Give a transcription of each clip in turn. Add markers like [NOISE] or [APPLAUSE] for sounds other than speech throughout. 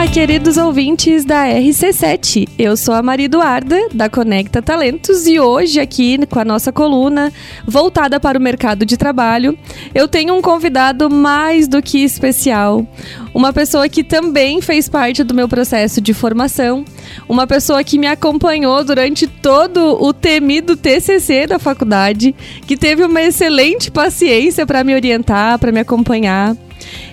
Olá, queridos ouvintes da RC7. Eu sou a Maria Eduarda, da Conecta Talentos, e hoje, aqui com a nossa coluna voltada para o mercado de trabalho, eu tenho um convidado mais do que especial. Uma pessoa que também fez parte do meu processo de formação, uma pessoa que me acompanhou durante todo o temido TCC da faculdade, que teve uma excelente paciência para me orientar, para me acompanhar.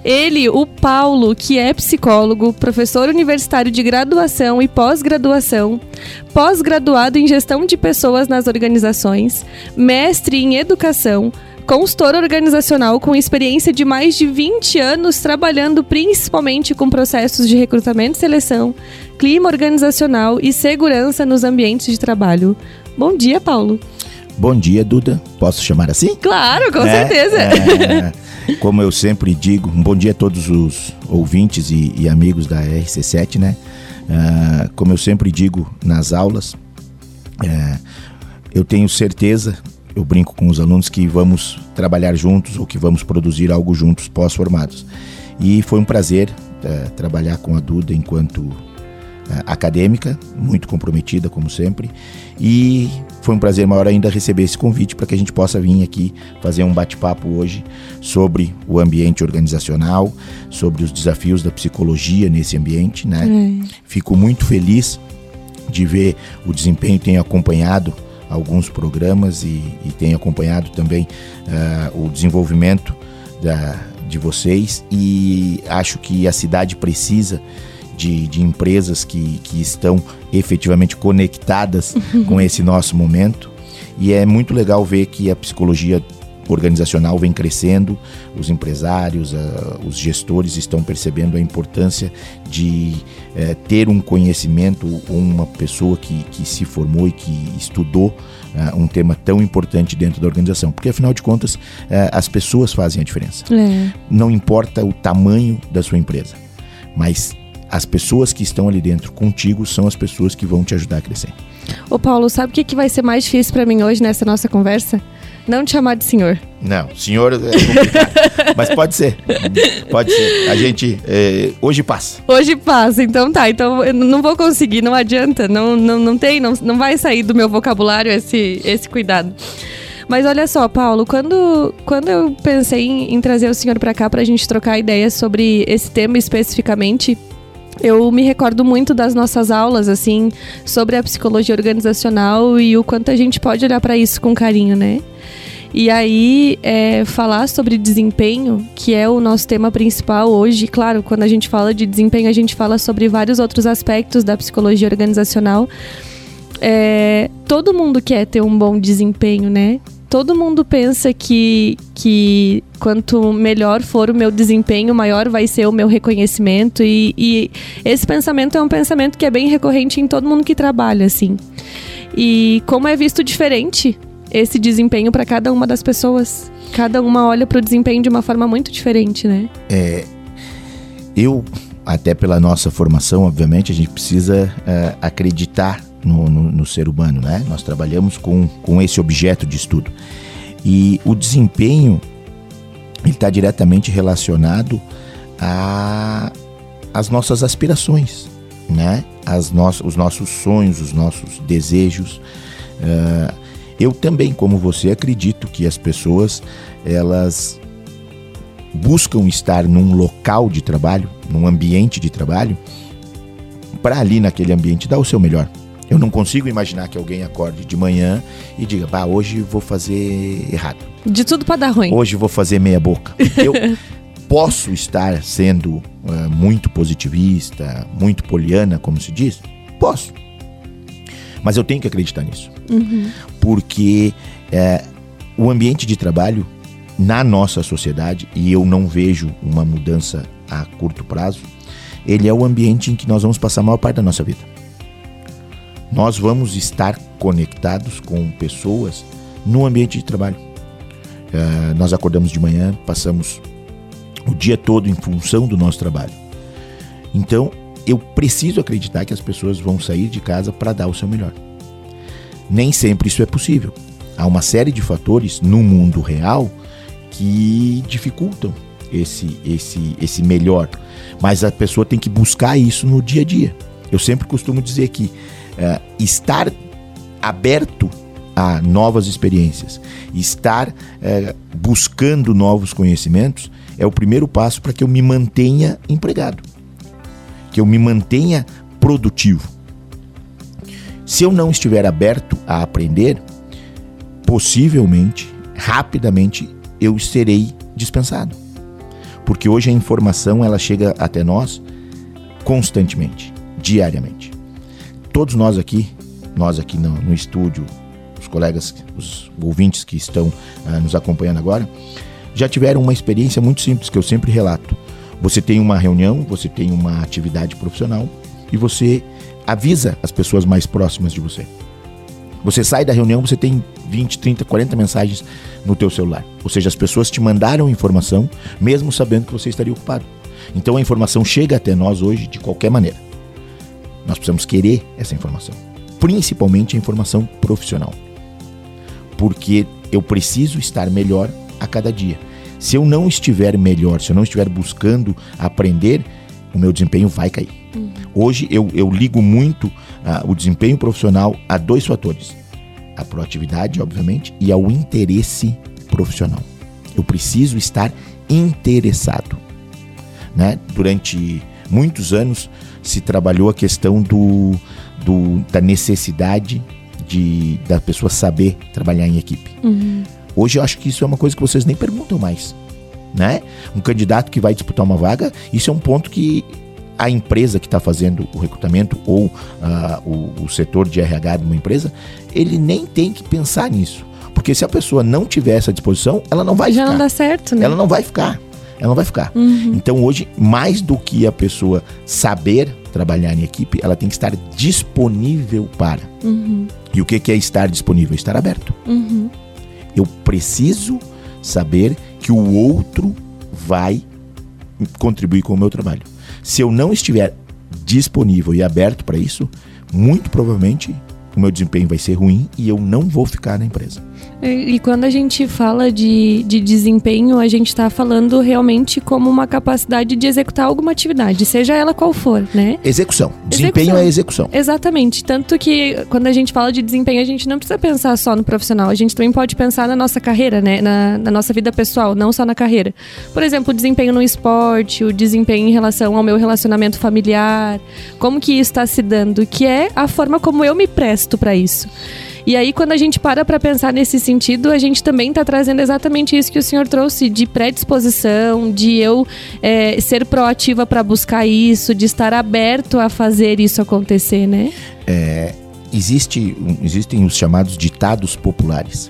Ele, o Paulo, que é psicólogo, professor universitário de graduação e pós-graduação, pós-graduado em gestão de pessoas nas organizações, mestre em educação, consultor organizacional com experiência de mais de 20 anos trabalhando principalmente com processos de recrutamento e seleção, clima organizacional e segurança nos ambientes de trabalho. Bom dia, Paulo. Bom dia, Duda. Posso chamar assim? Claro, com é, certeza. É, como eu sempre digo, um bom dia a todos os ouvintes e, e amigos da RC7, né? Uh, como eu sempre digo nas aulas, uh, eu tenho certeza, eu brinco com os alunos que vamos trabalhar juntos ou que vamos produzir algo juntos pós-formados. E foi um prazer uh, trabalhar com a Duda enquanto acadêmica, muito comprometida, como sempre. E foi um prazer maior ainda receber esse convite para que a gente possa vir aqui fazer um bate-papo hoje sobre o ambiente organizacional, sobre os desafios da psicologia nesse ambiente. Né? É. Fico muito feliz de ver o desempenho tem acompanhado alguns programas e, e tem acompanhado também uh, o desenvolvimento da, de vocês e acho que a cidade precisa de, de empresas que, que estão efetivamente conectadas com [LAUGHS] esse nosso momento. E é muito legal ver que a psicologia organizacional vem crescendo, os empresários, os gestores estão percebendo a importância de uh, ter um conhecimento, uma pessoa que, que se formou e que estudou uh, um tema tão importante dentro da organização, porque afinal de contas as pessoas fazem a diferença. É. Não importa o tamanho da sua empresa, mas as pessoas que estão ali dentro contigo são as pessoas que vão te ajudar a crescer. Ô Paulo, sabe o que, que vai ser mais difícil para mim hoje nessa nossa conversa? Não te chamar de senhor. Não, senhor é complicado. [LAUGHS] Mas pode ser. Pode ser. A gente. É, hoje passa. Hoje passa, então tá. Então eu não vou conseguir, não adianta. Não, não, não tem, não, não vai sair do meu vocabulário esse, esse cuidado. Mas olha só, Paulo, quando, quando eu pensei em, em trazer o senhor para cá para a gente trocar ideias sobre esse tema especificamente, eu me recordo muito das nossas aulas, assim, sobre a psicologia organizacional e o quanto a gente pode olhar para isso com carinho, né? E aí, é, falar sobre desempenho, que é o nosso tema principal hoje. Claro, quando a gente fala de desempenho, a gente fala sobre vários outros aspectos da psicologia organizacional. É, todo mundo quer ter um bom desempenho, né? Todo mundo pensa que, que quanto melhor for o meu desempenho, maior vai ser o meu reconhecimento. E, e esse pensamento é um pensamento que é bem recorrente em todo mundo que trabalha, assim. E como é visto diferente esse desempenho para cada uma das pessoas. Cada uma olha para o desempenho de uma forma muito diferente, né? É, eu, até pela nossa formação, obviamente, a gente precisa é, acreditar no, no, no, ser humano, né? Nós trabalhamos com, com esse objeto de estudo. E o desempenho está diretamente relacionado as nossas aspirações, né? As no, os nossos sonhos, os nossos desejos. Uh, eu também, como você, acredito que as pessoas elas buscam estar num local de trabalho, num ambiente de trabalho, para ali naquele ambiente dar o seu melhor. Eu não consigo imaginar que alguém acorde de manhã e diga, bah, hoje vou fazer errado. De tudo para dar ruim. Hoje vou fazer meia boca. Eu [LAUGHS] posso estar sendo uh, muito positivista, muito poliana, como se diz? Posso. Mas eu tenho que acreditar nisso. Uhum. Porque uh, o ambiente de trabalho na nossa sociedade, e eu não vejo uma mudança a curto prazo, ele é o ambiente em que nós vamos passar a maior parte da nossa vida nós vamos estar conectados com pessoas no ambiente de trabalho. Uh, nós acordamos de manhã, passamos o dia todo em função do nosso trabalho. Então, eu preciso acreditar que as pessoas vão sair de casa para dar o seu melhor. Nem sempre isso é possível. Há uma série de fatores no mundo real que dificultam esse, esse, esse melhor. Mas a pessoa tem que buscar isso no dia a dia. Eu sempre costumo dizer que uh, estar aberto a novas experiências, estar uh, buscando novos conhecimentos é o primeiro passo para que eu me mantenha empregado, que eu me mantenha produtivo. Se eu não estiver aberto a aprender, possivelmente, rapidamente, eu serei dispensado. Porque hoje a informação ela chega até nós constantemente, diariamente. Todos nós aqui, nós aqui no, no estúdio, os colegas, os ouvintes que estão uh, nos acompanhando agora, já tiveram uma experiência muito simples que eu sempre relato. Você tem uma reunião, você tem uma atividade profissional e você avisa as pessoas mais próximas de você. Você sai da reunião, você tem 20, 30, 40 mensagens no teu celular. Ou seja, as pessoas te mandaram informação mesmo sabendo que você estaria ocupado. Então a informação chega até nós hoje de qualquer maneira. Nós precisamos querer essa informação, principalmente a informação profissional. Porque eu preciso estar melhor a cada dia. Se eu não estiver melhor, se eu não estiver buscando aprender, o meu desempenho vai cair. Uhum. Hoje eu, eu ligo muito uh, o desempenho profissional a dois fatores: a proatividade, obviamente, e ao interesse profissional. Eu preciso estar interessado. Né? Durante muitos anos se trabalhou a questão do, do da necessidade de, da pessoa saber trabalhar em equipe. Uhum. Hoje eu acho que isso é uma coisa que vocês nem perguntam mais. Né? Um candidato que vai disputar uma vaga, isso é um ponto que a empresa que está fazendo o recrutamento ou uh, o, o, setor de RH de uma empresa, ele nem tem que pensar nisso. Porque se a pessoa não tiver essa disposição, ela não vai Já ficar. não dá certo, né? Ela não vai ficar. Ela não vai ficar. Uhum. Então hoje, mais do que a pessoa saber trabalhar em equipe, ela tem que estar disponível para. Uhum. E o que, é estar disponível? Estar aberto. Uhum. Eu preciso saber que o outro vai contribuir com o meu trabalho. Se eu não estiver disponível e aberto para isso, muito provavelmente o meu desempenho vai ser ruim e eu não vou ficar na empresa. E, quando a gente fala de, de desempenho, a gente está falando realmente como uma capacidade de executar alguma atividade, seja ela qual for, né? Execução. Desempenho execução. é execução. Exatamente. Tanto que quando a gente fala de desempenho, a gente não precisa pensar só no profissional, a gente também pode pensar na nossa carreira, né? Na, na nossa vida pessoal, não só na carreira. Por exemplo, o desempenho no esporte, o desempenho em relação ao meu relacionamento familiar, como que isso está se dando, que é a forma como eu me presto para isso. E aí, quando a gente para para pensar nesse sentido, a gente também está trazendo exatamente isso que o senhor trouxe, de predisposição, de eu é, ser proativa para buscar isso, de estar aberto a fazer isso acontecer, né? É, existe, existem os chamados ditados populares.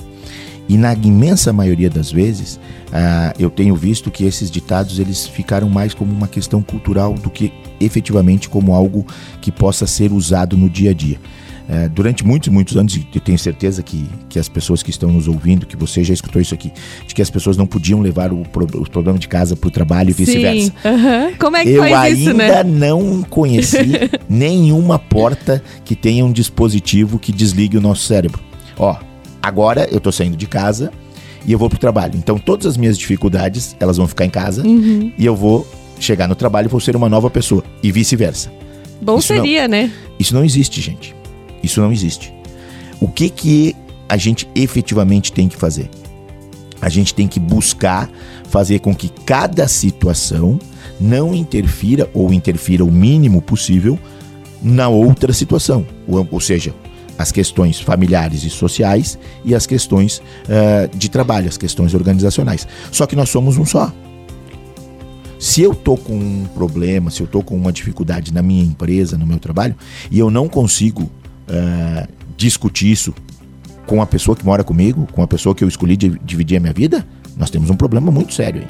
E na imensa maioria das vezes, ah, eu tenho visto que esses ditados eles ficaram mais como uma questão cultural do que efetivamente como algo que possa ser usado no dia a dia. É, durante muitos, muitos anos, e tenho certeza que, que as pessoas que estão nos ouvindo, que você já escutou isso aqui, de que as pessoas não podiam levar o, os problemas de casa para o trabalho e vice-versa. Uhum. Como é que eu faz isso, né? Eu ainda não conheci [LAUGHS] nenhuma porta que tenha um dispositivo que desligue o nosso cérebro. Ó, agora eu estou saindo de casa e eu vou para o trabalho. Então todas as minhas dificuldades, elas vão ficar em casa uhum. e eu vou chegar no trabalho e vou ser uma nova pessoa e vice-versa. Bom isso seria, não, né? Isso não existe, gente. Isso não existe. O que que a gente efetivamente tem que fazer? A gente tem que buscar fazer com que cada situação não interfira ou interfira o mínimo possível na outra situação. Ou, ou seja, as questões familiares e sociais e as questões uh, de trabalho, as questões organizacionais. Só que nós somos um só. Se eu tô com um problema, se eu tô com uma dificuldade na minha empresa, no meu trabalho, e eu não consigo uh, discutir isso com a pessoa que mora comigo, com a pessoa que eu escolhi dividir a minha vida, nós temos um problema muito sério aí.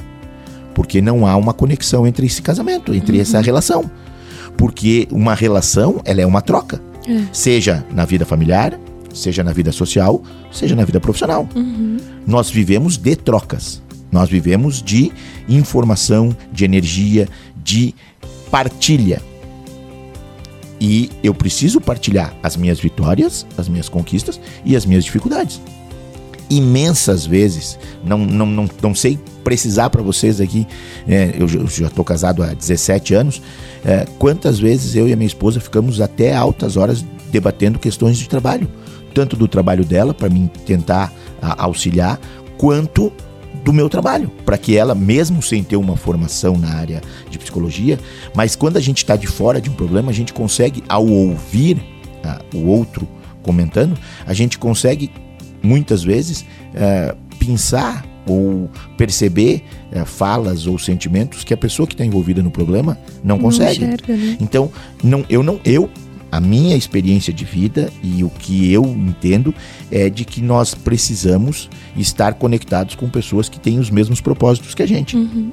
Porque não há uma conexão entre esse casamento, entre uhum. essa relação. Porque uma relação, ela é uma troca. É. Seja na vida familiar, seja na vida social, seja na vida profissional. Uhum. Nós vivemos de trocas. Nós vivemos de informação, de energia, de partilha. E eu preciso partilhar as minhas vitórias, as minhas conquistas e as minhas dificuldades. imensas vezes, não, não, não, não sei precisar para vocês aqui, é, eu, já estou casado há 17 anos, é, quantas vezes eu e a minha esposa ficamos até altas horas debatendo questões de trabalho, tanto do trabalho dela, para mim tentar a, auxiliar, quanto do meu trabalho, para que ela, mesmo sem ter uma formação na área de psicologia, mas quando a gente está de fora de um problema, a gente consegue, ao ouvir ah, o outro comentando, a gente consegue muitas vezes é, pensar ou perceber é, falas ou sentimentos que a pessoa que está envolvida no problema não, não consegue. Enxerga, né? Então, não, eu não, eu a minha experiência de vida e o que eu entendo é de que nós precisamos estar conectados com pessoas que têm os mesmos propósitos que a gente. Uhum.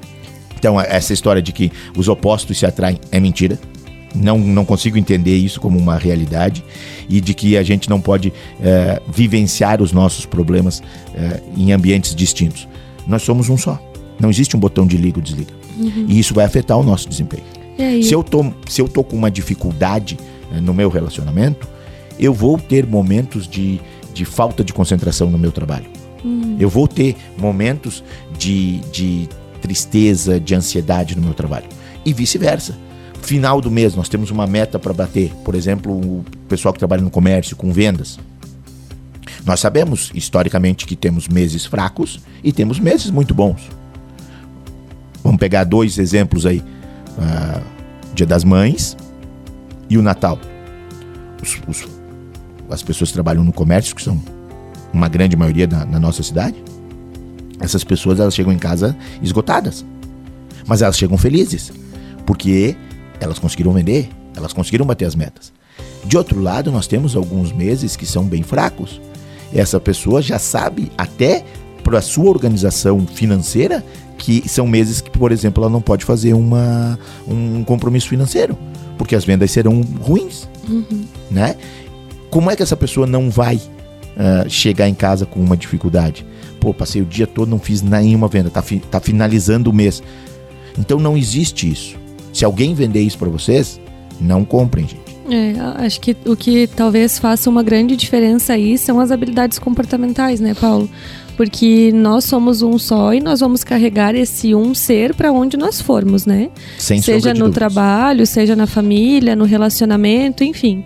Então, essa história de que os opostos se atraem é mentira. Não, não consigo entender isso como uma realidade e de que a gente não pode é, vivenciar os nossos problemas é, em ambientes distintos. Nós somos um só. Não existe um botão de liga ou desliga. Uhum. E isso vai afetar o nosso desempenho. Se eu, tô, se eu tô com uma dificuldade é, no meu relacionamento, eu vou ter momentos de, de falta de concentração no meu trabalho. Uhum. Eu vou ter momentos de, de tristeza, de ansiedade no meu trabalho. E vice-versa final do mês nós temos uma meta para bater, por exemplo, o pessoal que trabalha no comércio com vendas. Nós sabemos historicamente que temos meses fracos e temos meses muito bons. Vamos pegar dois exemplos aí: uh, Dia das Mães e o Natal. Os, os, as pessoas que trabalham no comércio, que são uma grande maioria na, na nossa cidade, essas pessoas elas chegam em casa esgotadas, mas elas chegam felizes, porque elas conseguiram vender, elas conseguiram bater as metas. De outro lado, nós temos alguns meses que são bem fracos. Essa pessoa já sabe, até para a sua organização financeira, que são meses que, por exemplo, ela não pode fazer uma, um compromisso financeiro, porque as vendas serão ruins, uhum. né? Como é que essa pessoa não vai uh, chegar em casa com uma dificuldade? Pô, passei o dia todo, não fiz nenhuma venda, tá, fi, tá finalizando o mês. Então não existe isso. Se alguém vender isso para vocês, não comprem, gente. É, acho que o que talvez faça uma grande diferença aí são as habilidades comportamentais, né, Paulo? Porque nós somos um só e nós vamos carregar esse um ser para onde nós formos, né? Sem seja no dúvidas. trabalho, seja na família, no relacionamento, enfim.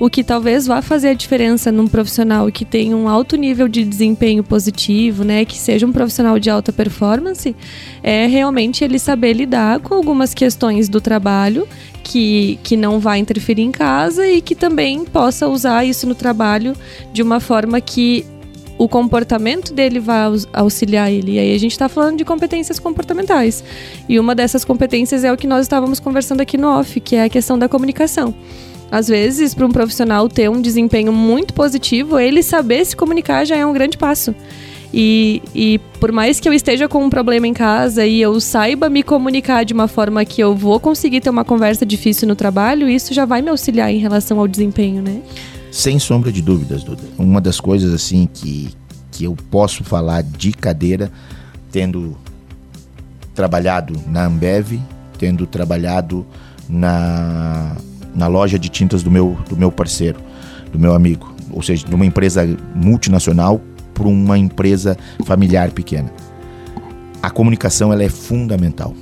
O que talvez vá fazer a diferença num profissional que tem um alto nível de desempenho positivo, né, que seja um profissional de alta performance, é realmente ele saber lidar com algumas questões do trabalho que, que não vai interferir em casa e que também possa usar isso no trabalho de uma forma que o comportamento dele vai auxiliar ele. E aí a gente está falando de competências comportamentais. E uma dessas competências é o que nós estávamos conversando aqui no off, que é a questão da comunicação. Às vezes, para um profissional ter um desempenho muito positivo, ele saber se comunicar já é um grande passo. E, e, por mais que eu esteja com um problema em casa e eu saiba me comunicar de uma forma que eu vou conseguir ter uma conversa difícil no trabalho, isso já vai me auxiliar em relação ao desempenho, né? Sem sombra de dúvidas, Duda. Uma das coisas assim que, que eu posso falar de cadeira, tendo trabalhado na Ambev, tendo trabalhado na na loja de tintas do meu, do meu parceiro, do meu amigo. Ou seja, de uma empresa multinacional para uma empresa familiar pequena. A comunicação ela é fundamental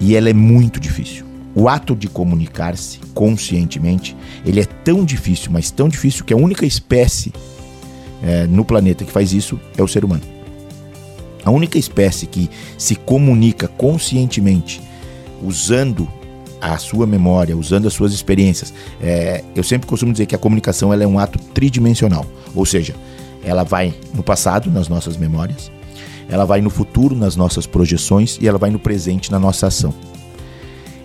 e ela é muito difícil. O ato de comunicar-se conscientemente, ele é tão difícil, mas tão difícil que a única espécie é, no planeta que faz isso é o ser humano. A única espécie que se comunica conscientemente usando a sua memória, usando as suas experiências. É, eu sempre costumo dizer que a comunicação ela é um ato tridimensional, ou seja, ela vai no passado, nas nossas memórias, ela vai no futuro, nas nossas projeções e ela vai no presente, na nossa ação.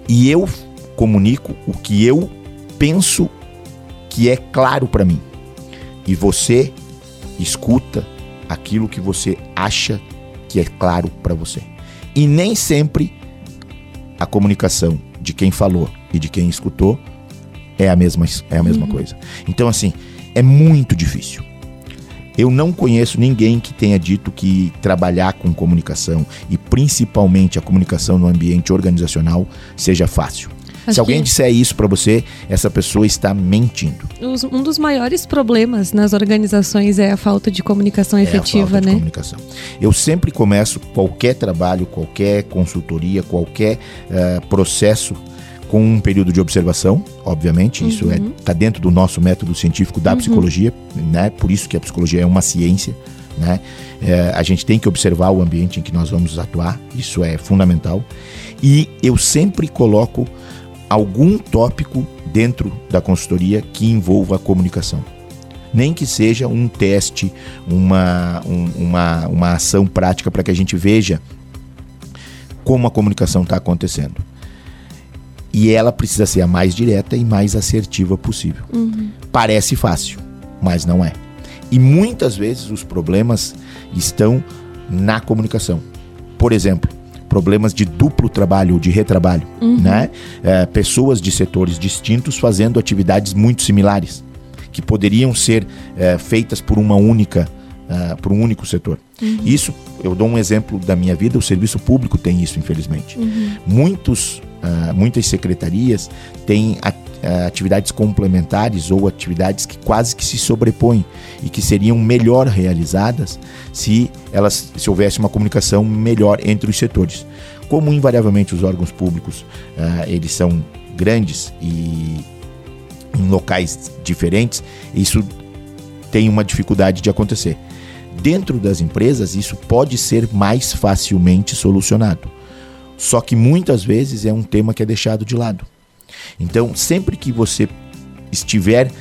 E eu comunico o que eu penso que é claro para mim. E você escuta aquilo que você acha que é claro para você. E nem sempre a comunicação de quem falou e de quem escutou é a mesma, é a mesma uhum. coisa. Então, assim, é muito difícil. Eu não conheço ninguém que tenha dito que trabalhar com comunicação e principalmente a comunicação no ambiente organizacional seja fácil. Acho Se alguém disser isso para você, essa pessoa está mentindo. Um dos maiores problemas nas organizações é a falta de comunicação É a efetiva, falta de né? comunicação. Eu sempre começo qualquer trabalho, qualquer consultoria, qualquer eh, processo com um período de observação, obviamente, isso Uhum. é tá dentro do nosso método científico da psicologia, né? Por isso que a psicologia é uma ciência, né? Eh, a gente tem que observar o ambiente em que nós vamos atuar, isso é fundamental. E eu sempre coloco algum tópico dentro da consultoria que envolva a comunicação nem que seja um teste, uma, um- uma, uma ação prática para que a gente veja como a comunicação está acontecendo. E ela precisa ser a mais direta e mais assertiva possível. Parece fácil, mas não é. E muitas vezes os problemas estão na comunicação. Por exemplo, problemas de duplo trabalho ou de retrabalho, né? É, pessoas de setores distintos fazendo atividades muito similares que poderiam ser é, feitas por uma única ah, por um único setor. Isso, eu dou um exemplo da minha vida, o serviço público tem isso, infelizmente. Muitos, ah, muitas secretarias têm atividades complementares ou atividades que quase que se sobrepõem e que seriam melhor realizadas se elas se houvesse uma comunicação melhor entre os setores. Como invariavelmente os órgãos públicos ah, eles são grandes e em locais diferentes, isso tem uma dificuldade de acontecer. Dentro das empresas, isso pode ser mais facilmente solucionado. Só que muitas vezes é um tema que é deixado de lado. Então, sempre que você estiver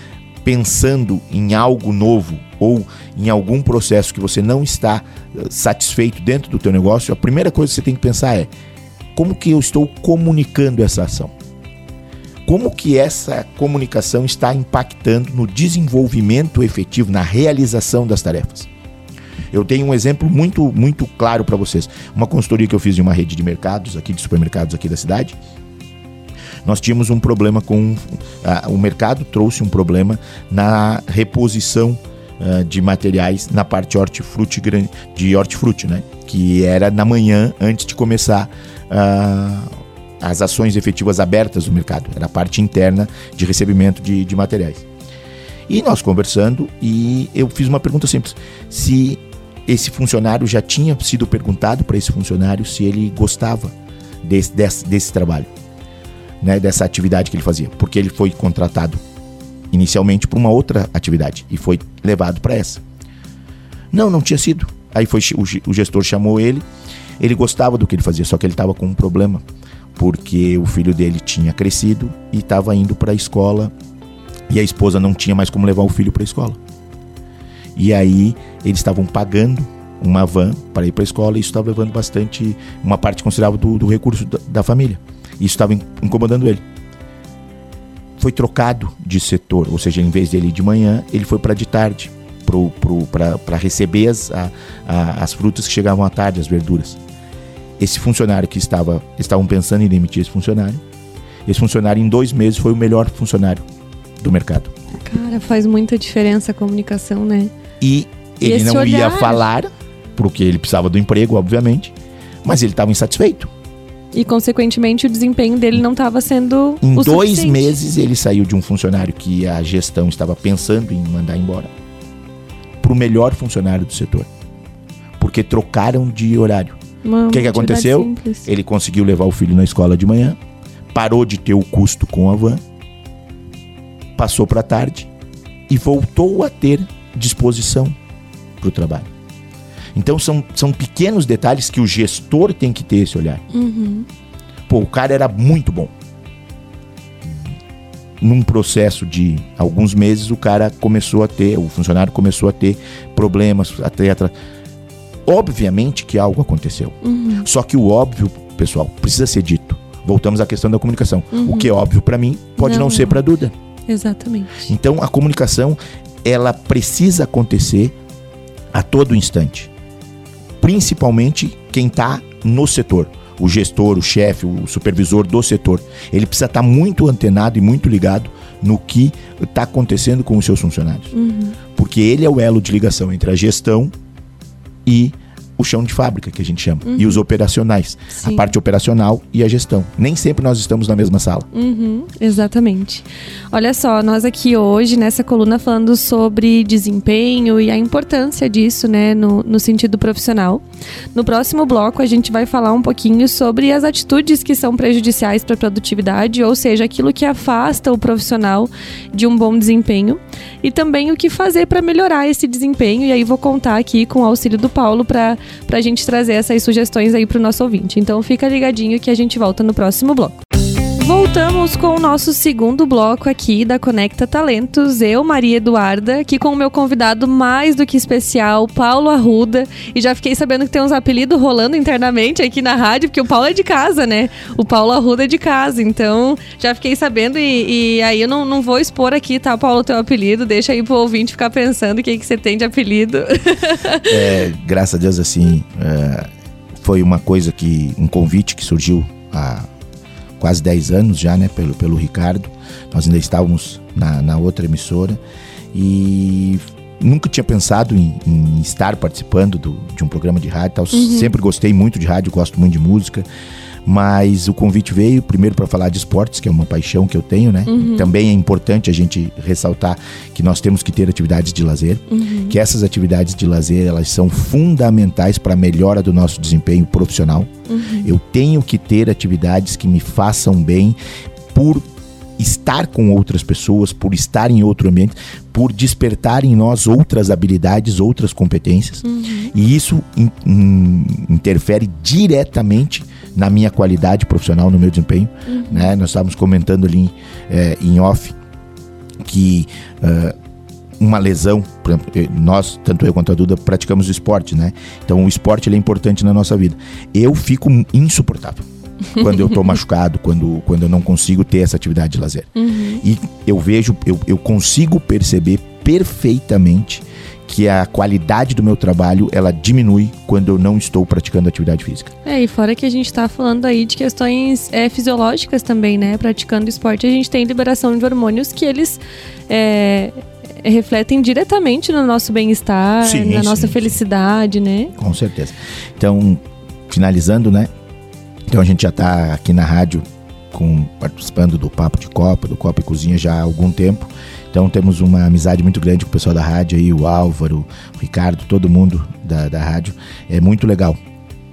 pensando em algo novo ou em algum processo que você não está eh, satisfeito dentro do teu negócio, a primeira coisa que você tem que pensar é: como que eu estou comunicando essa ação? Como que essa comunicação está impactando no desenvolvimento efetivo, na realização das tarefas? Eu tenho um exemplo muito, muito claro para vocês. Uma consultoria que eu fiz de uma rede de mercados, aqui de supermercados aqui da cidade. Nós tínhamos um problema com. ah, o mercado trouxe um problema na reposição ah, de materiais na parte hortifruti, de hortifruti, né? Que era na manhã antes de começar ah, as ações efetivas abertas do mercado. Era a parte interna de recebimento de, de materiais. E nós conversando, e eu fiz uma pergunta simples: se esse funcionário já tinha sido perguntado para esse funcionário se ele gostava desse, desse, desse trabalho, né, dessa atividade que ele fazia, porque ele foi contratado inicialmente para uma outra atividade e foi levado para essa. Não, não tinha sido. Aí foi o, o gestor chamou ele, ele gostava do que ele fazia, só que ele estava com um problema, porque o filho dele tinha crescido e estava indo para a escola e a esposa não tinha mais como levar o filho para a escola. E aí eles estavam pagando uma van para ir para a escola e isso estava levando bastante, uma parte considerável do, do recurso da, da família. Isso estava in- incomodando ele. Foi trocado de setor, ou seja, em vez dele ir de manhã, ele foi para de tarde, para receber as, a- a- as frutas que chegavam à tarde, as verduras. Esse funcionário que estava, estavam pensando em demitir esse funcionário, esse funcionário em dois meses foi o melhor funcionário do mercado. Cara, faz muita diferença a comunicação, né? E ele esse não ia olhar? falar, porque ele precisava do emprego, obviamente, mas ele estava insatisfeito. E, consequentemente, o desempenho dele não estava sendo Em o dois suficiente. meses ele saiu de um funcionário que a gestão estava pensando em mandar embora para o melhor funcionário do setor. Porque trocaram de horário. O que, que aconteceu? simples. Ele conseguiu levar o filho na escola de manhã, parou de ter o custo com a van, passou para a tarde e voltou a ter disposição para o trabalho. Então são, são pequenos detalhes que o gestor tem que ter esse olhar. Uhum. Pô, o cara era muito bom. Num processo de alguns meses, o cara começou a ter, o funcionário começou a ter problemas, a ter atra- Obviamente que algo aconteceu. Uhum. Só que o óbvio, pessoal, precisa ser dito. Voltamos à questão da comunicação. Uhum. O que é óbvio para mim pode não, Não, ser para Duda. Exatamente. Então a comunicação ela precisa acontecer a todo instante. Principalmente quem está no setor, o gestor, o chefe, o supervisor do setor. Ele precisa estar muito antenado e muito ligado no que está acontecendo com os seus funcionários. Uhum. Porque ele é o elo de ligação entre a gestão e o chão de fábrica, que a gente chama, uhum. e os operacionais. Sim. A parte operacional e a gestão. Nem sempre nós estamos na mesma sala. Uhum, exatamente. Olha só, nós aqui hoje, nessa coluna, falando sobre desempenho e a importância disso, né, no, no sentido profissional. No próximo bloco, a gente vai falar um pouquinho sobre as atitudes que são prejudiciais para a produtividade, ou seja, aquilo que afasta o profissional de um bom desempenho, e também o que fazer para melhorar esse desempenho. E aí vou contar aqui com o auxílio do Paulo para para a gente trazer essas sugestões aí para o nosso ouvinte. Então fica ligadinho que a gente volta no próximo bloco. Voltamos com o nosso segundo bloco aqui da Conecta Talentos. Eu, Maria Eduarda, aqui com o meu convidado mais do que especial, Paulo Arruda. E já fiquei sabendo que tem uns apelidos rolando internamente aqui na rádio, porque o Paulo é de casa, né? O Paulo Arruda é de casa. Então, já fiquei sabendo e, e aí eu não, não vou expor aqui, tá, Paulo, teu apelido. Deixa aí pro ouvinte ficar pensando o que, que você tem de apelido. [LAUGHS] É, graças a Deus, assim, é, foi uma coisa que, um convite que surgiu há quase 10 anos já, né, pelo, pelo Ricardo. Nós ainda estávamos na, na outra emissora e nunca tinha pensado em, em estar participando do, de um programa de rádio. Tal. Uhum. Sempre gostei muito de rádio, gosto muito de música. Mas o convite veio primeiro para falar de esportes, que é uma paixão que eu tenho, né? Uhum. Também é importante a gente ressaltar que nós temos que ter atividades de lazer, uhum. que essas atividades de lazer elas são fundamentais para a melhora do nosso desempenho profissional. Uhum. Eu tenho que ter atividades que me façam bem por estar com outras pessoas, por estar em outro ambiente, por despertar em nós outras habilidades, outras competências. Uhum. E isso in, in, interfere diretamente na minha qualidade profissional, no meu desempenho. Uhum. Né? Nós estávamos comentando ali é, em off que uh, uma lesão, por exemplo, nós, tanto eu quanto a Duda, praticamos esporte, né? Então o esporte é importante na nossa vida. Eu fico insuportável [LAUGHS] quando eu estou machucado, quando, quando eu não consigo ter essa atividade de lazer. Uhum. E eu vejo, eu, eu consigo perceber perfeitamente que a qualidade do meu trabalho ela diminui quando eu não estou praticando atividade física. É, e fora que a gente está falando aí de questões é, fisiológicas também, né? Praticando esporte, a gente tem liberação de hormônios que eles é, refletem diretamente no nosso bem-estar, na nossa sim, felicidade, sim. né? Com certeza. Então, finalizando, né? Então a gente já está aqui na rádio com, participando do Papo de Copa, do Copa e Cozinha já há algum tempo. Então temos uma amizade muito grande com o pessoal da rádio aí, o Álvaro, o Ricardo, todo mundo da, da rádio. É muito legal.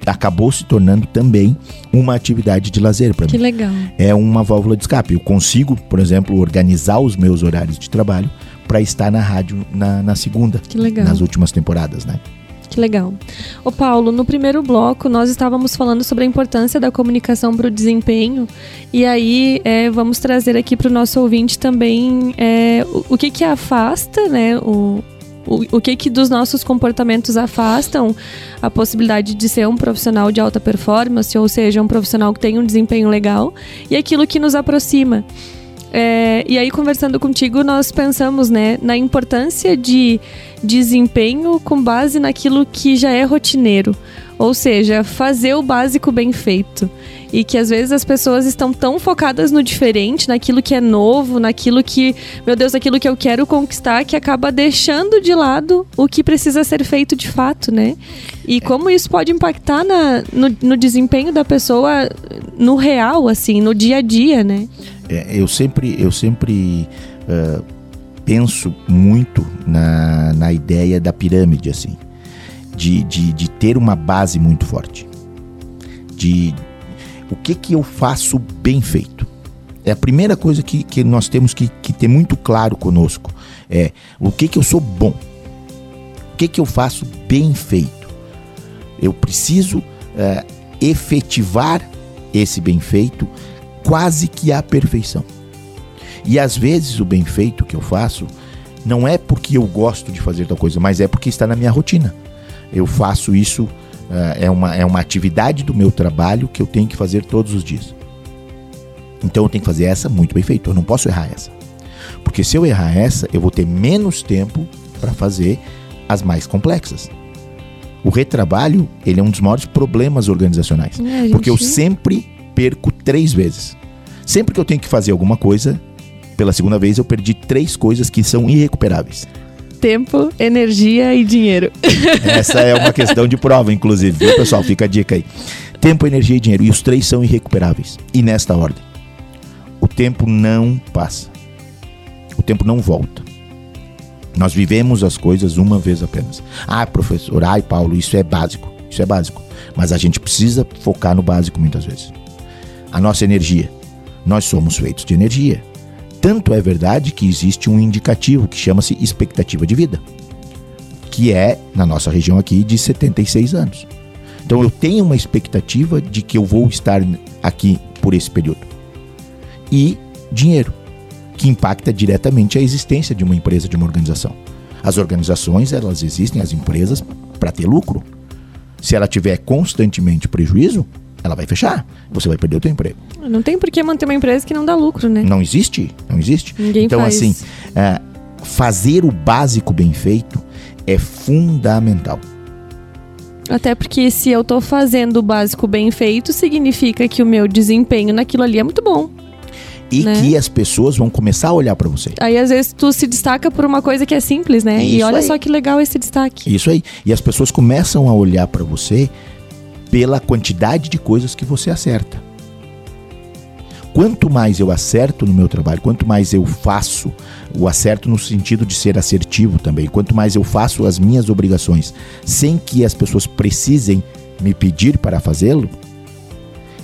Acabou se tornando também uma atividade de lazer para mim. Que legal. É uma válvula de escape. Eu consigo, por exemplo, organizar os meus horários de trabalho para estar na rádio na, na segunda. Que legal. Nas últimas temporadas, né? Que legal. Ô Paulo, no primeiro bloco nós estávamos falando sobre a importância da comunicação para o desempenho e aí é, vamos trazer aqui para o nosso ouvinte também é, o, o, que que afasta, né, o, o, o que que dos nossos comportamentos afastam a possibilidade de ser um profissional de alta performance, ou seja, um profissional que tem um desempenho legal e aquilo que nos aproxima. É, e aí, conversando contigo, nós pensamos né, na importância de desempenho com base naquilo que já é rotineiro. Ou seja, fazer o básico bem feito. E que às vezes as pessoas estão tão focadas no diferente, naquilo que é novo, naquilo que, meu Deus, aquilo que eu quero conquistar, que acaba deixando de lado o que precisa ser feito de fato, né? E como isso pode impactar na, no, no desempenho da pessoa no real, assim, no dia a dia, né? É, eu sempre, eu sempre uh, penso muito na, na ideia da pirâmide, assim, de, de, de ter uma base muito forte. De o que, que eu faço bem feito. É a primeira coisa que, que nós temos que, que ter muito claro conosco. É o que, que eu sou bom. O que, que eu faço bem feito. Eu preciso uh, efetivar esse bem feito quase que à perfeição. E às vezes o bem feito que eu faço não é porque eu gosto de fazer tal coisa, mas é porque está na minha rotina. Eu faço isso, é, uma, é uma atividade do meu trabalho que eu tenho que fazer todos os dias. Então eu tenho que fazer essa muito bem feito, eu não posso errar essa. Porque se eu errar essa, eu vou ter menos tempo para fazer as mais complexas. O retrabalho, ele é um dos maiores problemas organizacionais. É, porque eu sempre perco três vezes. Sempre que eu tenho que fazer alguma coisa, pela segunda vez eu perdi três coisas que são irrecuperáveis. Tempo, energia e dinheiro. [LAUGHS] Essa é uma questão de prova, inclusive, viu, pessoal? Fica a dica aí. Tempo, energia e dinheiro. E os três são irrecuperáveis. E nesta ordem. O tempo não passa. O tempo não volta. Nós vivemos as coisas uma vez apenas. Ah, professor, ai, Paulo, isso é básico. Isso é básico. Mas a gente precisa focar no básico muitas vezes. A nossa energia. Nós somos feitos de energia. Tanto é verdade que existe um indicativo que chama-se expectativa de vida, que é, na nossa região aqui, de 76 anos. Então eu tenho uma expectativa de que eu vou estar aqui por esse período. E dinheiro, que impacta diretamente a existência de uma empresa, de uma organização. As organizações, elas existem, as empresas, para ter lucro. Se ela tiver constantemente prejuízo, ela vai fechar. Você vai perder o seu emprego. Não tem por que manter uma empresa que não dá lucro, né? Não existe, não existe. Ninguém então, faz. assim, é, fazer o básico bem feito é fundamental. Até porque se eu tô fazendo o básico bem feito, significa que o meu desempenho naquilo ali é muito bom. E Né? que as pessoas vão começar a olhar para você. Aí às vezes tu se destaca por uma coisa que é simples, né? e olha aí. só que legal esse destaque. Isso aí. E as pessoas começam a olhar para você pela quantidade de coisas que você acerta. Quanto mais eu acerto no meu trabalho, quanto mais eu faço, o acerto no sentido de ser assertivo também, quanto mais eu faço as minhas obrigações sem que as pessoas precisem me pedir para fazê-lo,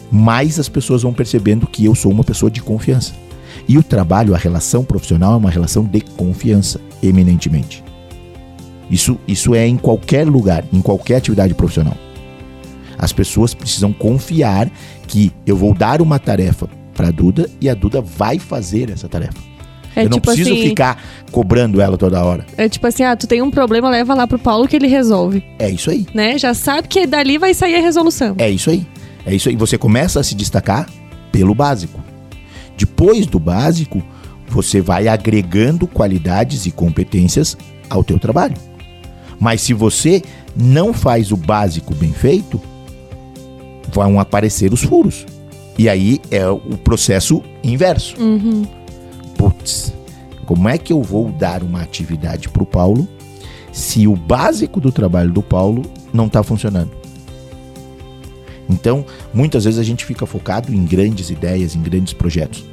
mais as pessoas vão percebendo que eu sou uma pessoa de confiança. E o trabalho, a relação profissional é uma relação de confiança, eminentemente. Isso, isso é em qualquer lugar, em qualquer atividade profissional. As pessoas precisam confiar que eu vou dar uma tarefa para a Duda e a Duda vai fazer essa tarefa. É eu não tipo preciso assim, ficar cobrando ela toda hora. é tipo assim, ah, tu tem um problema, leva lá pro Paulo que ele resolve, É isso aí. né? Já sabe que dali vai sair a resolução. É isso aí. É isso aí. Você começa a se destacar pelo básico. Depois do básico, você vai agregando qualidades e competências ao teu trabalho. Mas se você não faz o básico bem feito, vão aparecer os furos. E aí é o processo inverso. Uhum. Putz, como é que eu vou dar uma atividade para o Paulo se o básico do trabalho do Paulo não está funcionando? Então, muitas vezes a gente fica focado em grandes ideias, em grandes projetos.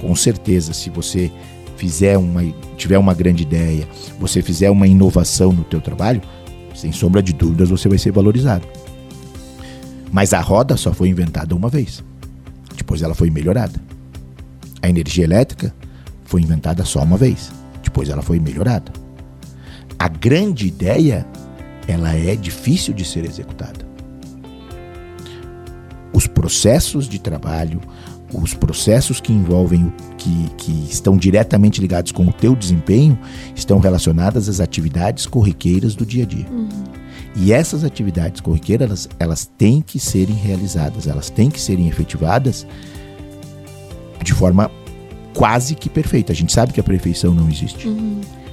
Com certeza, se você fizer uma, tiver uma grande ideia, você fizer uma inovação no teu trabalho, sem sombra de dúvidas você vai ser valorizado. Mas a roda só foi inventada uma vez. Depois ela foi melhorada. A energia elétrica foi inventada só uma vez. Depois ela foi melhorada. A grande ideia, ela é difícil de ser executada. Os processos de trabalho, os processos que envolvem, que, que estão diretamente ligados com o teu desempenho, estão relacionadas às atividades corriqueiras do dia a dia. E essas atividades corriqueiras, elas, elas têm que serem realizadas, elas têm que serem efetivadas de forma quase que perfeita. A gente sabe que a perfeição não existe,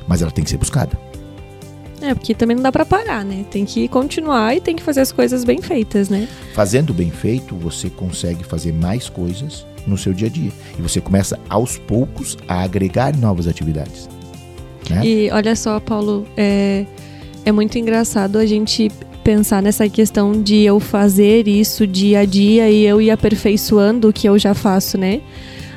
mas ela tem que ser buscada. É, porque também não dá pra parar, né? Tem que continuar e tem que fazer as coisas bem feitas, né? Fazendo bem feito, você consegue fazer mais coisas no seu dia a dia. E você começa aos poucos a agregar novas atividades. Né? E olha só, Paulo, é, é muito engraçado a gente pensar nessa questão de eu fazer isso dia a dia e eu ir aperfeiçoando o que eu já faço, né?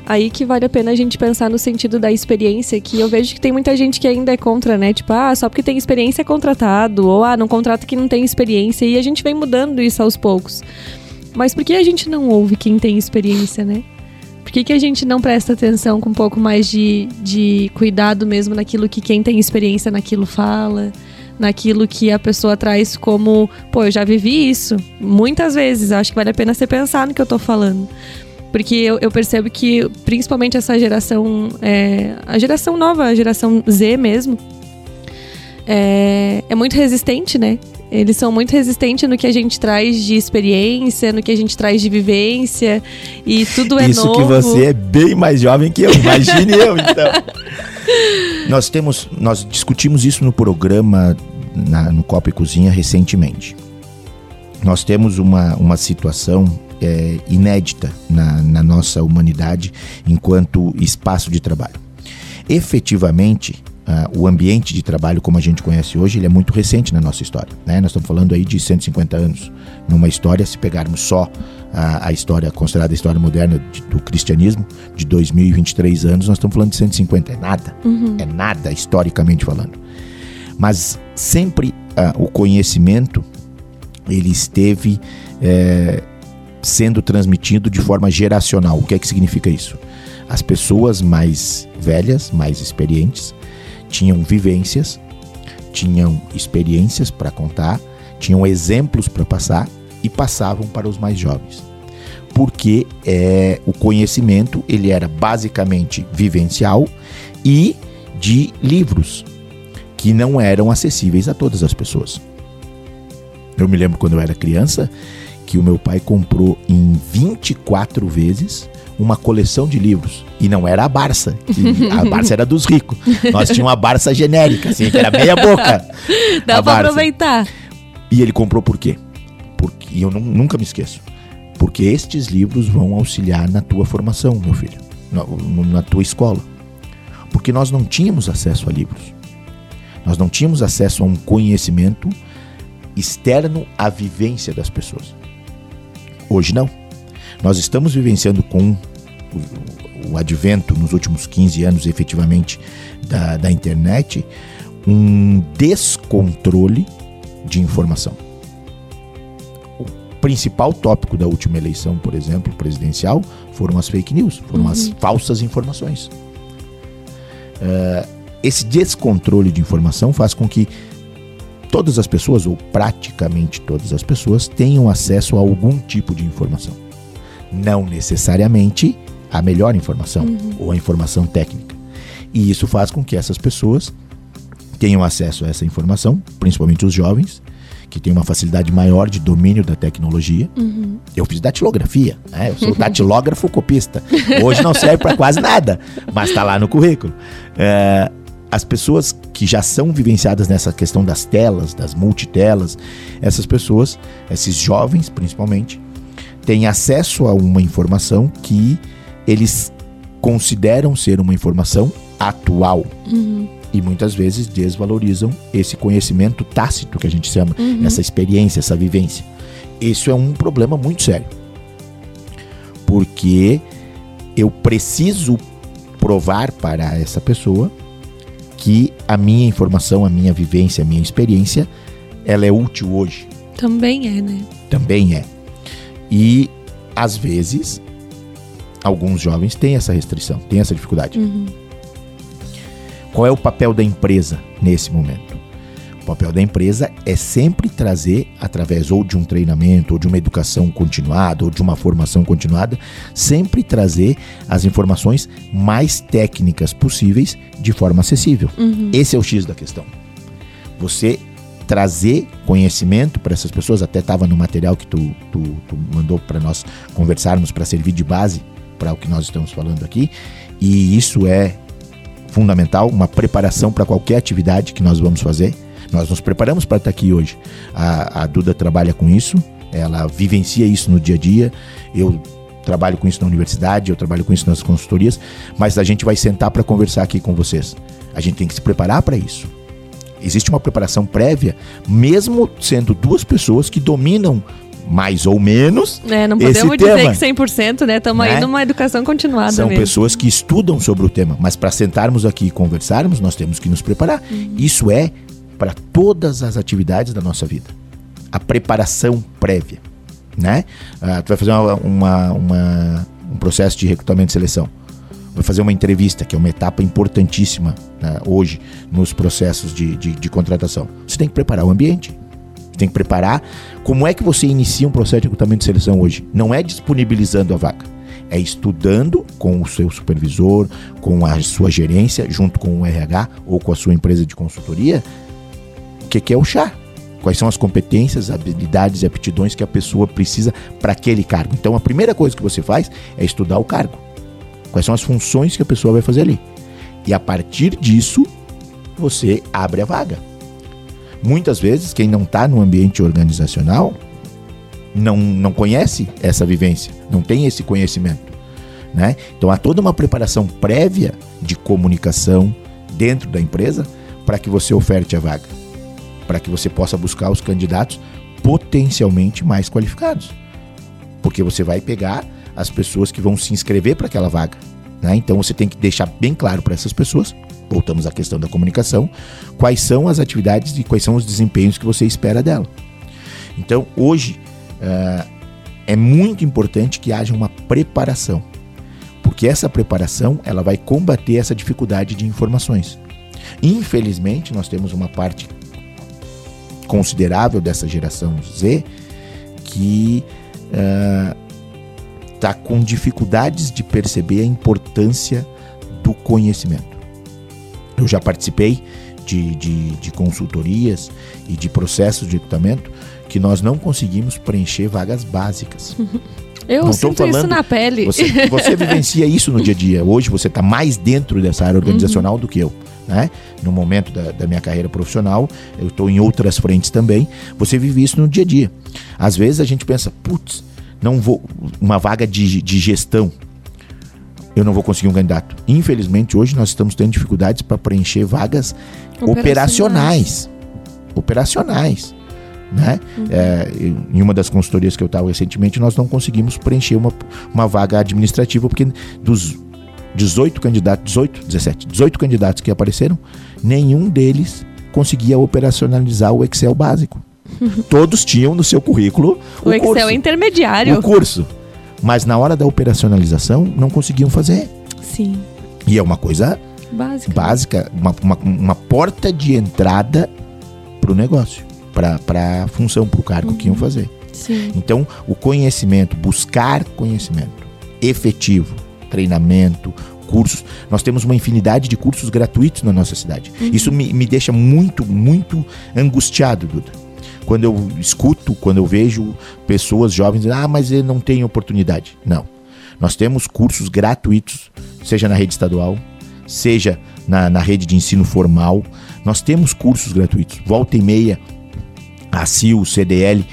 Aí que vale a pena a gente pensar no sentido da experiência, que eu vejo que tem muita gente que ainda é contra, né? Tipo, ah, só porque tem experiência é contratado, ou ah, não contrata que não tem experiência, e a gente vem mudando isso aos poucos. Mas por que a gente não ouve quem tem experiência, né? Por que, que a gente não presta atenção com um pouco mais de, de cuidado mesmo naquilo que quem tem experiência naquilo fala? Naquilo que a pessoa traz como, pô, eu já vivi isso muitas vezes, acho que vale a pena você pensar no que eu tô falando. Porque eu, eu percebo que, principalmente essa geração, é, a geração nova, a geração Z mesmo, é, é muito resistente, né? Eles são muito resistentes no que a gente traz de experiência, no que a gente traz de vivência, e tudo é Isso novo. que você é bem mais jovem que eu, imagine eu, então. [LAUGHS] Nós temos, nós discutimos isso no programa na- no Copa e Cozinha recentemente. Nós temos uma, uma situação é, inédita na, na nossa humanidade enquanto espaço de trabalho. Efetivamente, uh, o ambiente de trabalho como a gente conhece hoje, ele é muito recente na nossa história. Né? Nós estamos falando aí de 150 anos numa história, se pegarmos só a, a história considerada a história moderna de, do cristianismo, de 2023 anos, nós estamos falando de 150. É nada. Uhum. É nada, historicamente falando. Mas sempre uh, o conhecimento ele esteve é, sendo transmitido de forma geracional. O que é que significa isso? As pessoas mais velhas, mais experientes, tinham vivências, tinham experiências para contar, tinham exemplos para passar e passavam para os mais jovens. Porque é, o conhecimento ele era basicamente vivencial e de livros que não eram acessíveis a todas as pessoas. Eu me lembro quando eu era criança que o meu pai comprou em 24 vezes uma coleção de livros. E não era a Barça. a [LAUGHS] Barça era dos ricos. Nós tínhamos uma Barça genérica, assim, que era meia boca. [LAUGHS] Dá pra aproveitar. E ele comprou por quê? Porque, e eu nunca me esqueço. Porque estes livros vão auxiliar na tua formação, meu filho. Na, na tua escola. Porque nós não tínhamos acesso a livros. Nós não tínhamos acesso a um conhecimento externo à vivência das pessoas. Hoje não. Nós estamos vivenciando com o, advento nos últimos 15 anos, efetivamente, da, da internet, um descontrole de informação. O principal tópico da última eleição, por exemplo, presidencial, foram as fake news, foram uhum. as falsas informações. Uh, esse descontrole de informação faz com que todas as pessoas, ou praticamente todas as pessoas, tenham acesso a algum tipo de informação. Não necessariamente a melhor informação uhum. ou a informação técnica. E isso faz com que essas pessoas tenham acesso a essa informação, principalmente os jovens, que têm uma facilidade maior de domínio da tecnologia. Uhum. Eu fiz datilografia, né? eu sou [LAUGHS] datilógrafo copista. Hoje não serve para quase nada, mas está lá no currículo. É, as pessoas que já são vivenciadas nessa questão das telas, das multitelas, essas pessoas, esses jovens principalmente, têm acesso a uma informação que eles consideram ser uma informação atual. Uhum. E muitas vezes desvalorizam esse conhecimento tácito que a gente chama, uhum. essa experiência, essa vivência. Isso é um problema muito sério. Porque eu preciso provar para essa pessoa que a minha informação, a minha vivência, a minha experiência, ela é útil hoje. Também é, né? Também é. E às vezes alguns jovens têm essa restrição, têm essa dificuldade. Uhum. Qual é o papel da empresa nesse momento? O papel da empresa é sempre trazer, através ou de um treinamento, ou de uma educação continuada, ou de uma formação continuada, sempre trazer as informações mais técnicas possíveis de forma acessível. Uhum. Esse é o X da questão. Você trazer conhecimento para essas pessoas, até estava no material que tu, tu, tu mandou para nós conversarmos, para servir de base para o que nós estamos falando aqui, e isso é fundamental, uma preparação para qualquer atividade que nós vamos fazer nós nos preparamos para estar aqui hoje. A, a Duda trabalha com isso, ela vivencia isso no dia a dia. Eu trabalho com isso na universidade, eu trabalho com isso nas consultorias, mas a gente vai sentar para conversar aqui com vocês. A gente tem que se preparar para isso. Existe uma preparação prévia, mesmo sendo duas pessoas que dominam mais ou menos. É, não podemos dizer tema, que 100%, né? Estamos né? aí numa educação continuada. São mesmo. pessoas que estudam sobre o tema, mas para sentarmos aqui e conversarmos, nós temos que nos preparar. Uhum. Isso é para todas as atividades da nossa vida. A preparação prévia, né? Ah, tu vai fazer uma, uma, uma, um processo de recrutamento e seleção. Vai fazer uma entrevista, que é uma etapa importantíssima né, hoje nos processos de, de, de contratação. Você tem que preparar o ambiente. Você tem que preparar como é que você inicia um processo de recrutamento e seleção hoje. Não é disponibilizando a vaga é estudando com o seu supervisor, com a sua gerência, junto com o RH ou com a sua empresa de consultoria, que, que é o chá. Quais são as competências, habilidades e aptidões que a pessoa precisa para aquele cargo. Então, a primeira coisa que você faz é estudar o cargo. Quais são as funções que a pessoa vai fazer ali. E a partir disso, você abre a vaga. Muitas vezes, quem não está no ambiente organizacional não, não conhece essa vivência, não tem esse conhecimento. Né? Então, há toda uma preparação prévia de comunicação, dentro da empresa para que você oferte a vaga, para que você possa buscar os candidatos potencialmente mais qualificados. Porque você vai pegar as pessoas que vão se inscrever para aquela vaga. Né? Então você tem que deixar bem claro para essas pessoas, voltamos à questão da comunicação, quais são as atividades e quais são os desempenhos que você espera dela. Então hoje uh, é muito importante que haja uma preparação, porque essa preparação ela vai combater essa dificuldade de informações. Infelizmente nós temos uma parte considerável dessa geração Z que uh, está com dificuldades de perceber a importância do conhecimento. Eu já participei de, de, de consultorias e de processos de recrutamento que nós não conseguimos preencher vagas básicas. [LAUGHS] Eu não sinto falando, isso na pele. Você, você [LAUGHS] vivencia isso no dia a dia. Hoje você está mais dentro dessa área organizacional uhum. do que eu. Né? No momento da, da minha carreira profissional, eu estou em outras frentes também. Você vive isso no dia a dia. Às vezes a gente pensa, putz, não vou. Uma vaga de, de gestão. Eu não vou conseguir um candidato. Infelizmente, hoje nós estamos tendo dificuldades para preencher vagas operacionais. Operacionais. Né? Uhum. É, em uma das consultorias que eu estava recentemente, nós não conseguimos preencher uma, uma vaga administrativa, porque dos 18 candidatos, 18, 17, 18 candidatos que apareceram, nenhum deles conseguia operacionalizar o Excel básico. [LAUGHS] Todos tinham no seu currículo o, o Excel curso, intermediário. O curso. Mas na hora da operacionalização não conseguiam fazer. Sim. E é uma coisa básica, básica uma, uma, uma porta de entrada para o negócio, para a função, para o cargo uhum. que iam uhum. fazer. Sim. Então, o conhecimento, buscar conhecimento efetivo, treinamento, cursos. Nós temos uma infinidade de cursos gratuitos na nossa cidade. Uhum. Isso me, me deixa muito, muito angustiado, Duda quando eu escuto, quando eu vejo pessoas jovens dizendo, ah, mas ele não tem oportunidade. Não. Nós temos cursos gratuitos, seja na rede estadual, seja na, na rede de ensino formal. Nós temos cursos gratuitos. Volta e meia, a o CDL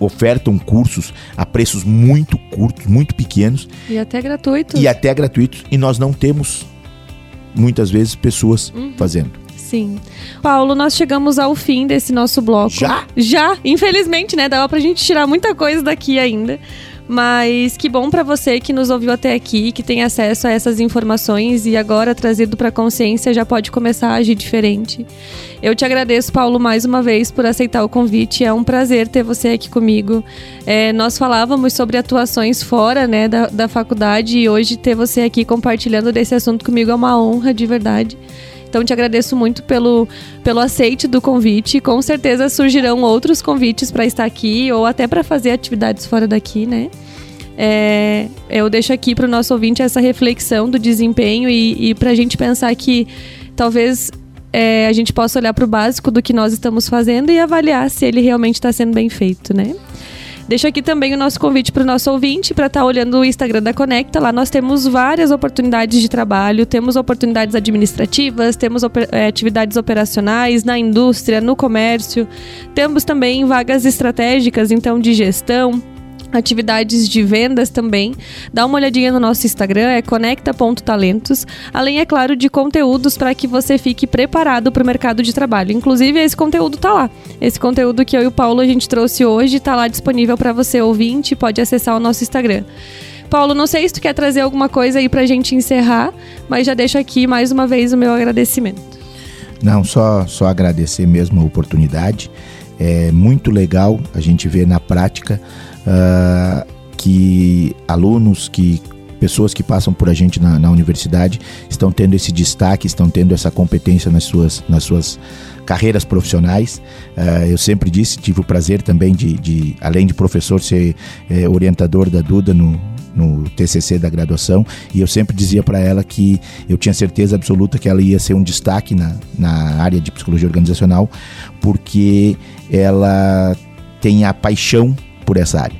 ofertam cursos a preços muito curtos, muito pequenos. E até gratuitos. E até gratuitos. E nós não temos, muitas vezes, pessoas uhum. fazendo. Sim. Paulo, nós chegamos ao fim desse nosso bloco. Já? Já, infelizmente, né? Dava pra gente tirar muita coisa daqui ainda. Mas que bom para você que nos ouviu até aqui, que tem acesso a essas informações e agora trazido para consciência já pode começar a agir diferente. Eu te agradeço, Paulo, mais uma vez por aceitar o convite. É um prazer ter você aqui comigo. É, nós falávamos sobre atuações fora né, da, da faculdade e hoje ter você aqui compartilhando desse assunto comigo é uma honra de verdade. Então te agradeço muito pelo, pelo aceite do convite. Com certeza surgirão outros convites para estar aqui ou até para fazer atividades fora daqui, né? É, eu deixo aqui para o nosso ouvinte essa reflexão do desempenho e, e para a gente pensar que talvez é, a gente possa olhar para o básico do que nós estamos fazendo e avaliar se ele realmente está sendo bem feito, né? Deixo aqui também o nosso convite para o nosso ouvinte para estar tá olhando o Instagram da Conecta. Lá nós temos várias oportunidades de trabalho, temos oportunidades administrativas, temos oper é, atividades operacionais na indústria, no comércio, temos também vagas estratégicas, então de gestão atividades de vendas também. Dá uma olhadinha no nosso Instagram, é conecta.talentos. Além, é claro, de conteúdos para que você fique preparado para o mercado de trabalho. Inclusive, esse conteúdo tá lá. Esse conteúdo que eu e o Paulo a gente trouxe hoje está lá disponível para você ouvinte, pode acessar o nosso Instagram. Paulo, não sei se tu quer trazer alguma coisa aí para a gente encerrar, mas já deixo aqui mais uma vez o meu agradecimento. Não, só, só agradecer mesmo a oportunidade. É muito legal a gente ver na prática uh, que alunos, que pessoas que passam por a gente na, na, universidade estão tendo esse destaque, estão tendo essa competência nas suas, nas suas carreiras profissionais. Uh, eu sempre disse, tive o prazer também de, de além de professor, ser é, orientador da Duda no, no TCC da graduação e eu sempre dizia para ela que eu tinha certeza absoluta que ela ia ser um destaque na, na área de psicologia organizacional porque ela tem a paixão por essa área.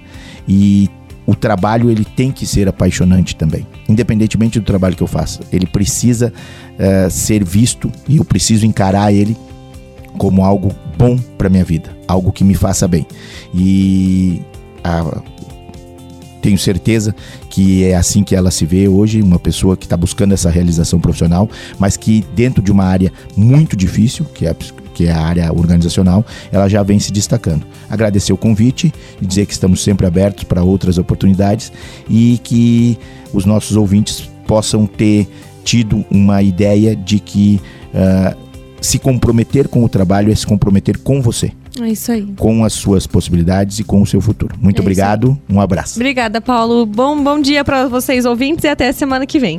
E o trabalho ele tem que ser apaixonante também, independentemente do trabalho que eu faça. Ele precisa uh, ser visto e eu preciso encarar ele como algo bom para minha vida, algo que me faça bem. E a, tenho certeza que é assim que ela se vê hoje, uma pessoa que está buscando essa realização profissional, mas que dentro de uma área muito difícil, que é a que é a área organizacional, ela já vem se destacando. Agradecer o convite e dizer que estamos sempre abertos para outras oportunidades e que os nossos ouvintes possam ter tido uma ideia de que uh, se comprometer com o trabalho é se comprometer com você. É isso aí. Com as suas possibilidades e com o seu futuro. Muito é obrigado, um abraço. Obrigada, Paulo. Bom, bom dia para vocês ouvintes e até semana que vem.